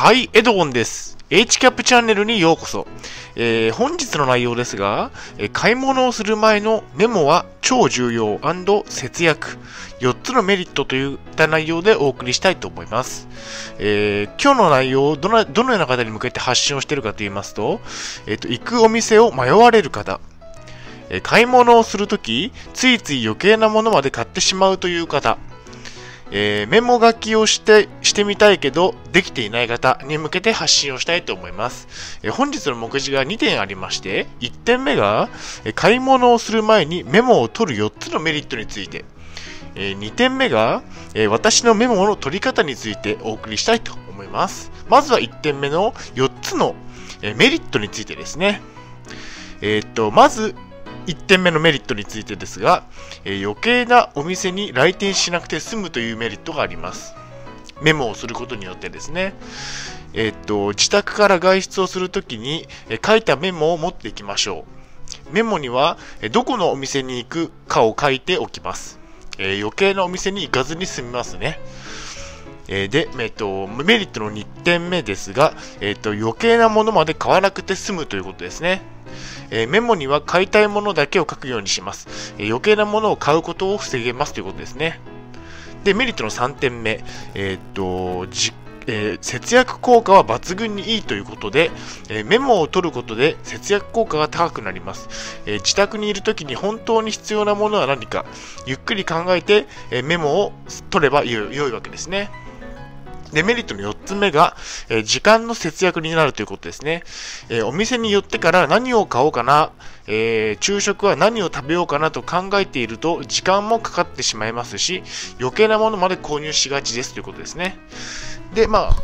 はい、エドゴンです。HCAP チャンネルにようこそ。えー、本日の内容ですが、えー、買い物をする前のメモは超重要節約。4つのメリットといった内容でお送りしたいと思います。えー、今日の内容をどのどのような方に向けて発信をしているかと言いますと、えっ、と、行くお店を迷われる方、え買い物をするとき、ついつい余計なものまで買ってしまうという方、えー、メモ書きをしてしてみたいけどできていない方に向けて発信をしたいと思います、えー、本日の目次が2点ありまして1点目が、えー、買い物をする前にメモを取る4つのメリットについて、え2点目が、え私のメモの取り方についてお送りしたいと思います。まずは1点目の4つの、えメリットについてですね。えっとまず1点目のメリットについてですが、えー、余計なお店に来店しなくて済むというメリットがあります。メモをすることによってですね、えー、っと、自宅から外出をするときに、えー、書いたメモを持っていきましょう。メモには、えどこのお店に行くかを書いておきます。え余計なお店に行かずに済みますね。えで、えっと、メリットの2点目ですが、えっと、余計なものまで買わなくて済むということですね。え、メモには買いたいものだけを書くようにします。え、余計なものを買うことを防げますということですね。で、メリットの3点目、えー、っと、えー、節約効果は抜群にいいということで、えー、メモを取ることで節約効果が高くなります、えー、自宅にいるときに本当に必要なものは何かゆっくり考えて、えメモを取れば良いわけですね。デメリットの4つ目が、え、時間の節約になるということですね。え、お店に寄ってから何を買おうかな、え、昼食は何を食べようかなと考えていると時間もかかってしまいますし、余計なものまで購入しがちですということですね。で、まあ、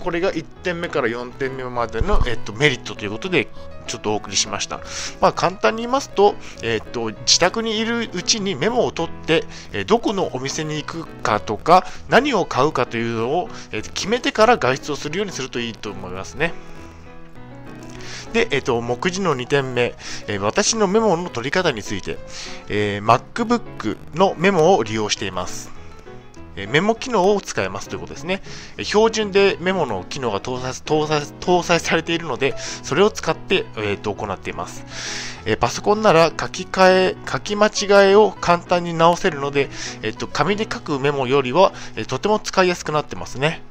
これが1点目から4点目までの、えっと、メリットということで、ちょっとお送りしました。まあ、簡単に言いますと、えっと、自宅にいるうちにメモを取って、えどこのお店に行くかとか、何を買うかというのを、え決めてから外出をするようにするといいと思いますね。で、えっ、と、目次の2点目、えー、私のメモの取り方について、えー、MacBook のメモを利用しています。メモ機能を使えますということですね。標準でメモの機能が搭載搭載搭載されているので、それを使って、えー、と行っています。パソコンなら書き換え、書き間違えを簡単に直せるので、えー、と紙で書くメモよりは、えとても使いやすくなってますね。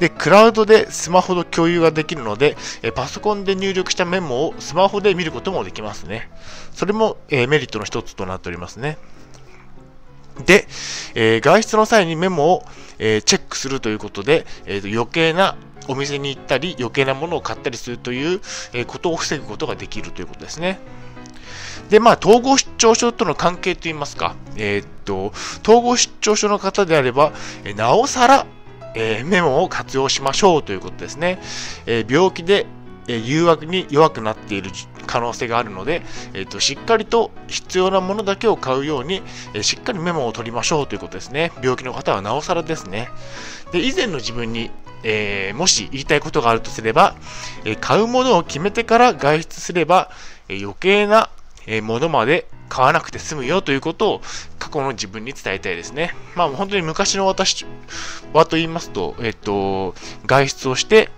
で、クラウドでスマホと共有ができるので、えパソコンで入力したメモをスマホで見ることもできますね。それも、えメリットの一つとなっておりますね。で、えー、外出の際にメモを、えー、チェックするということで、えー、余計なお店に行ったり余計なものを買ったりするという、えことを防ぐことができるということですね。で、まあ、統合失調症との関係といいますか、え、っと、統合失調症の方であれば、えなおさら、えメモを活用しましょうということですね。え病気でえ誘惑に弱くなっている可能性があるので、えーと、しっかりと必要なものだけを買うように、え、しっかりメモを取りましょうということですね。病気の方はなおさらですね。で、以前の自分に、えー、もし言いたいことがあるとすれば、え買うものを決めてから外出すれば、え余計なものまで買わなくて済むよということを過去の自分に伝えたいですね。まあ本当に昔の私はと言いますと、えっ、と、外出をして、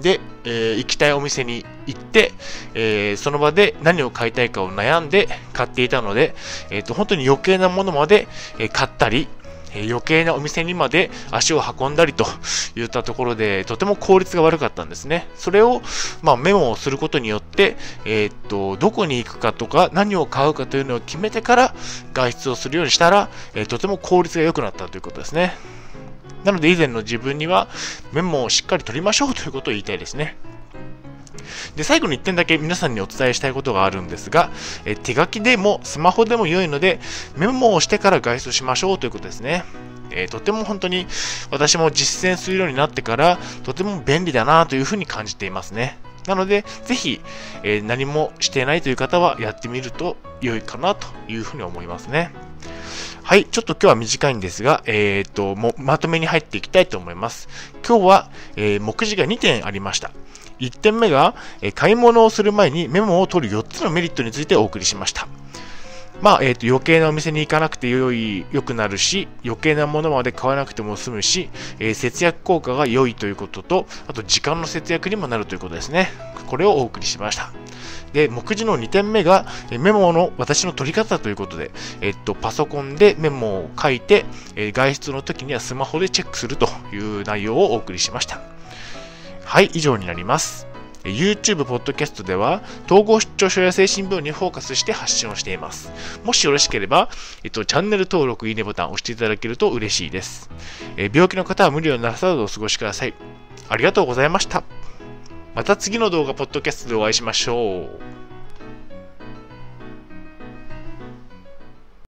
で、えー、行きたいお店に行って、えー、その場で何を買いたいかを悩んで買っていたので、えーと、本当に余計なものまで、え買ったり、え余計なお店にまで足を運んだりといったところで、とても効率が悪かったんですね。それを、まあ、メモをすることによって、えー、っと、どこに行くかとか、何を買うかというのを決めてから外出をするようにしたら、えー、とても効率が良くなったということですね。なので以前の自分にはメモをしっかり取りましょうということを言いたいですね。で、最後に1点だけ皆さんにお伝えしたいことがあるんですが、え手書きでもスマホでも良いので、メモをしてから外出しましょうということですね。えー、とても本当に私も実践するようになってから、とても便利だなというふうに感じていますね。なので、ぜひ、えー、何もしていないという方はやってみると良いかなというふうに思いますね。はい、ちょっと今日は短いんですが、えー、っと、も、まとめに入っていきたいと思います。今日は、えー、目次が2点ありました。1点目が、え、買い物をする前にメモを取る4つのメリットについてお送りしました。まあ、えっ、と、余計なお店に行かなくて良い、良くなるし、余計なものまで買わなくても済むし、えー、節約効果が良いということと、あと時間の節約にもなるということですね。これをお送りしました。で、目次の2点目が、メモの私の取り方ということで、えっと、パソコンでメモを書いて、え外出の時にはスマホでチェックするという内容をお送りしました。はい、以上になります。YouTube、ポッドキャストでは、統合失調症や精神病にフォーカスして発信をしています。もしよろしければ、えっと、チャンネル登録、いいねボタンを押していただけると嬉しいです。え病気の方は無理をなさらずお過ごしください。ありがとうございました。また次の動画、ポッドキャストでお会いしましょう。